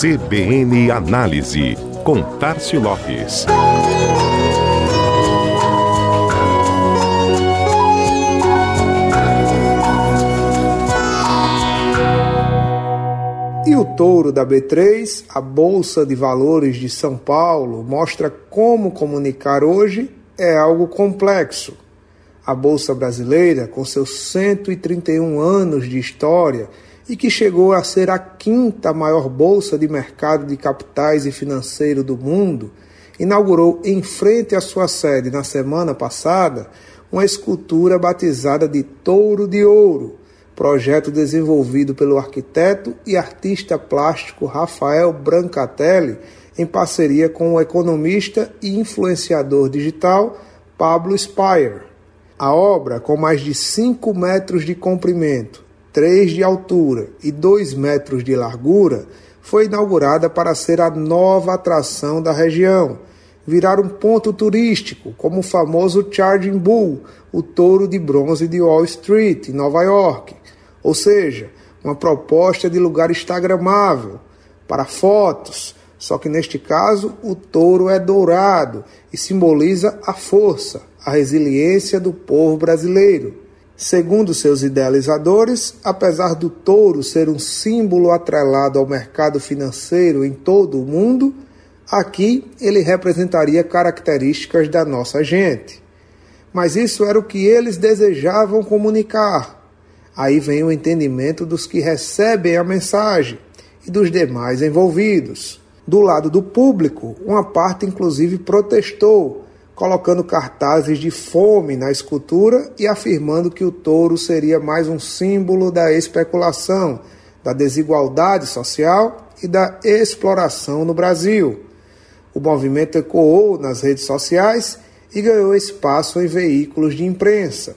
CBN Análise, com Tarcio Lopes. E o touro da B3, a Bolsa de Valores de São Paulo, mostra como comunicar hoje é algo complexo. A Bolsa Brasileira, com seus 131 anos de história e que chegou a ser a quinta maior bolsa de mercado de capitais e financeiro do mundo, inaugurou em frente à sua sede na semana passada uma escultura batizada de Touro de Ouro, projeto desenvolvido pelo arquiteto e artista plástico Rafael Brancatelli em parceria com o economista e influenciador digital Pablo Spire. A obra, com mais de 5 metros de comprimento, 3 de altura e 2 metros de largura, foi inaugurada para ser a nova atração da região, virar um ponto turístico, como o famoso Charging Bull, o touro de bronze de Wall Street, em Nova York. Ou seja, uma proposta de lugar instagramável para fotos, só que neste caso o touro é dourado e simboliza a força, a resiliência do povo brasileiro. Segundo seus idealizadores, apesar do touro ser um símbolo atrelado ao mercado financeiro em todo o mundo, aqui ele representaria características da nossa gente. Mas isso era o que eles desejavam comunicar. Aí vem o entendimento dos que recebem a mensagem e dos demais envolvidos. Do lado do público, uma parte inclusive protestou colocando cartazes de fome na escultura e afirmando que o touro seria mais um símbolo da especulação, da desigualdade social e da exploração no Brasil. O movimento ecoou nas redes sociais e ganhou espaço em veículos de imprensa.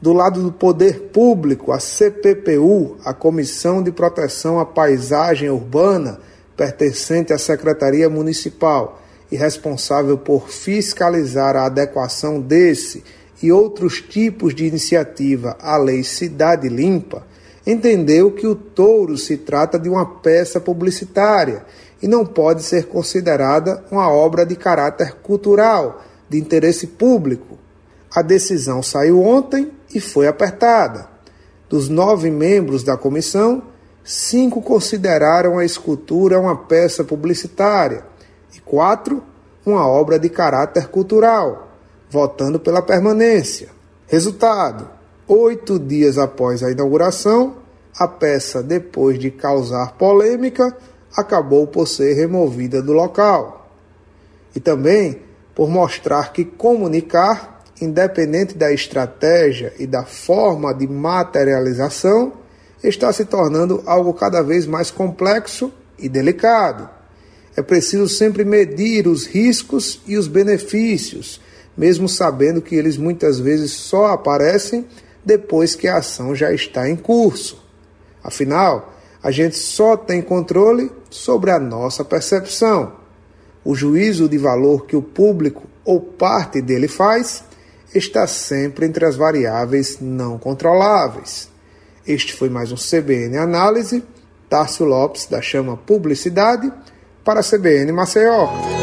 Do lado do poder público, a CPPU, a Comissão de Proteção à Paisagem Urbana, pertencente à Secretaria Municipal, e responsável por fiscalizar a adequação desse e outros tipos de iniciativa à Lei Cidade Limpa, entendeu que o touro se trata de uma peça publicitária e não pode ser considerada uma obra de caráter cultural, de interesse público. A decisão saiu ontem e foi apertada. Dos nove membros da comissão, cinco consideraram a escultura uma peça publicitária e quatro, uma obra de caráter cultural, votando pela permanência. Resultado: oito dias após a inauguração, a peça, depois de causar polêmica, acabou por ser removida do local. E também por mostrar que comunicar, independente da estratégia e da forma de materialização, está se tornando algo cada vez mais complexo e delicado. É preciso sempre medir os riscos e os benefícios, mesmo sabendo que eles muitas vezes só aparecem depois que a ação já está em curso. Afinal, a gente só tem controle sobre a nossa percepção. O juízo de valor que o público ou parte dele faz está sempre entre as variáveis não controláveis. Este foi mais um CBN Análise. Tárcio Lopes, da Chama Publicidade para a CBN Maceió.